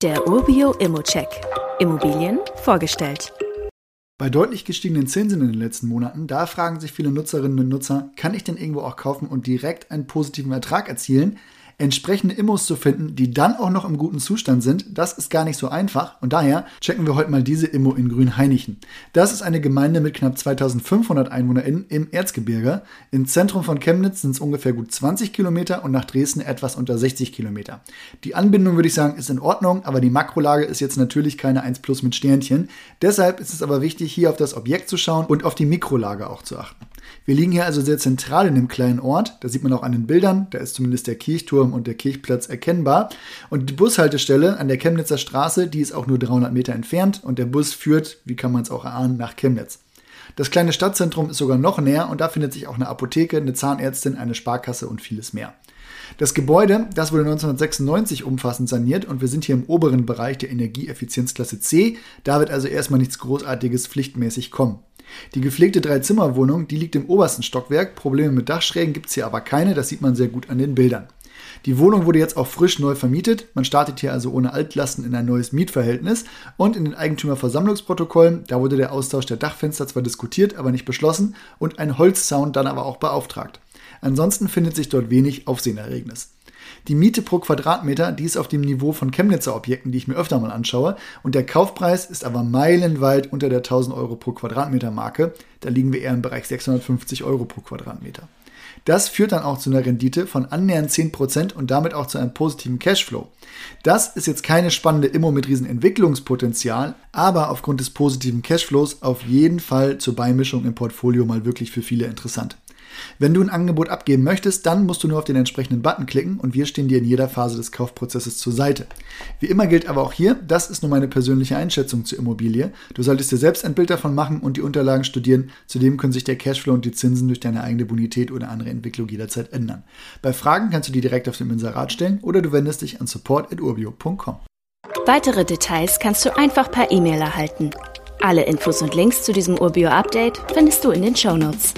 Der Urbio Immocheck. Immobilien vorgestellt. Bei deutlich gestiegenen Zinsen in den letzten Monaten, da fragen sich viele Nutzerinnen und Nutzer, kann ich denn irgendwo auch kaufen und direkt einen positiven Ertrag erzielen? Entsprechende Immos zu finden, die dann auch noch im guten Zustand sind, das ist gar nicht so einfach. Und daher checken wir heute mal diese Immo in Grünheinichen. Das ist eine Gemeinde mit knapp 2500 EinwohnerInnen im Erzgebirge. Im Zentrum von Chemnitz sind es ungefähr gut 20 Kilometer und nach Dresden etwas unter 60 Kilometer. Die Anbindung, würde ich sagen, ist in Ordnung, aber die Makrolage ist jetzt natürlich keine 1 Plus mit Sternchen. Deshalb ist es aber wichtig, hier auf das Objekt zu schauen und auf die Mikrolage auch zu achten. Wir liegen hier also sehr zentral in dem kleinen Ort. Da sieht man auch an den Bildern. Da ist zumindest der Kirchturm und der Kirchplatz erkennbar. Und die Bushaltestelle an der Chemnitzer Straße, die ist auch nur 300 Meter entfernt. Und der Bus führt, wie kann man es auch erahnen, nach Chemnitz. Das kleine Stadtzentrum ist sogar noch näher und da findet sich auch eine Apotheke, eine Zahnärztin, eine Sparkasse und vieles mehr. Das Gebäude, das wurde 1996 umfassend saniert und wir sind hier im oberen Bereich der Energieeffizienzklasse C. Da wird also erstmal nichts Großartiges pflichtmäßig kommen. Die gepflegte Dreizimmerwohnung, die liegt im obersten Stockwerk. Probleme mit Dachschrägen gibt es hier aber keine, das sieht man sehr gut an den Bildern. Die Wohnung wurde jetzt auch frisch neu vermietet. Man startet hier also ohne Altlasten in ein neues Mietverhältnis. Und in den Eigentümerversammlungsprotokollen, da wurde der Austausch der Dachfenster zwar diskutiert, aber nicht beschlossen und ein Holzzaun dann aber auch beauftragt. Ansonsten findet sich dort wenig Aufsehenerregnis. Die Miete pro Quadratmeter, die ist auf dem Niveau von Chemnitzer Objekten, die ich mir öfter mal anschaue. Und der Kaufpreis ist aber meilenweit unter der 1000 Euro pro Quadratmeter Marke. Da liegen wir eher im Bereich 650 Euro pro Quadratmeter. Das führt dann auch zu einer Rendite von annähernd 10% und damit auch zu einem positiven Cashflow. Das ist jetzt keine spannende Immo mit riesen Entwicklungspotenzial, aber aufgrund des positiven Cashflows auf jeden Fall zur Beimischung im Portfolio mal wirklich für viele interessant. Wenn du ein Angebot abgeben möchtest, dann musst du nur auf den entsprechenden Button klicken und wir stehen dir in jeder Phase des Kaufprozesses zur Seite. Wie immer gilt aber auch hier, das ist nur meine persönliche Einschätzung zur Immobilie. Du solltest dir selbst ein Bild davon machen und die Unterlagen studieren. Zudem können sich der Cashflow und die Zinsen durch deine eigene Bonität oder andere Entwicklung jederzeit ändern. Bei Fragen kannst du die direkt auf dem Inserat stellen oder du wendest dich an support.urbio.com. Weitere Details kannst du einfach per E-Mail erhalten. Alle Infos und Links zu diesem Urbio-Update findest du in den Show Notes.